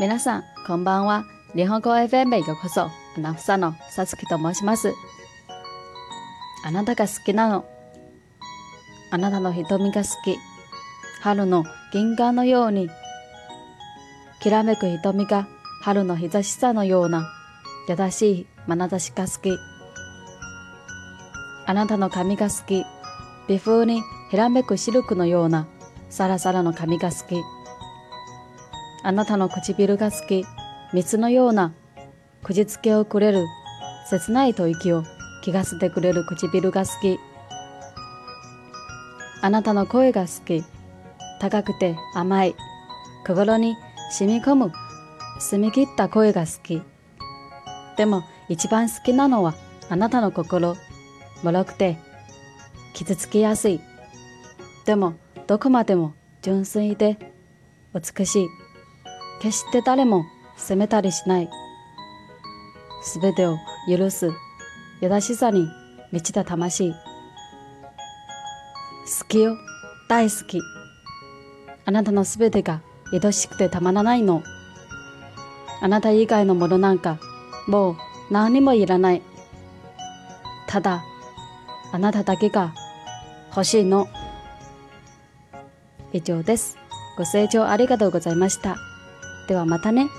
皆さん、こんばんは。日本語 FM へようこそ。アナウンサのさつきと申します。あなたが好きなの。あなたの瞳が好き。春の銀河のように。きらめく瞳が春の日差しさのような優しい眼差しが好き。あなたの髪が好き。微風にひらめくシルクのようなサラサラの髪が好き。あなたの唇が好き。蜜のような口づけをくれる切ない吐息を気がしてくれる唇が好き。あなたの声が好き。高くて甘い。心に染み込む澄み切った声が好き。でも一番好きなのはあなたの心。脆くて傷つきやすい。でもどこまでも純粋で美しい。決して誰も責めたりしない。すべてを許す優しさに満ちた魂。好きよ。大好き。あなたのすべてが愛しくてたまらないの。あなた以外のものなんかもう何もいらない。ただ、あなただけが欲しいの。以上です。ご清聴ありがとうございました。ではまたね。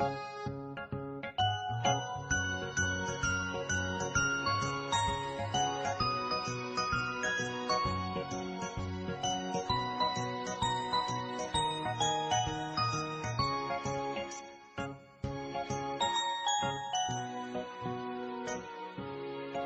う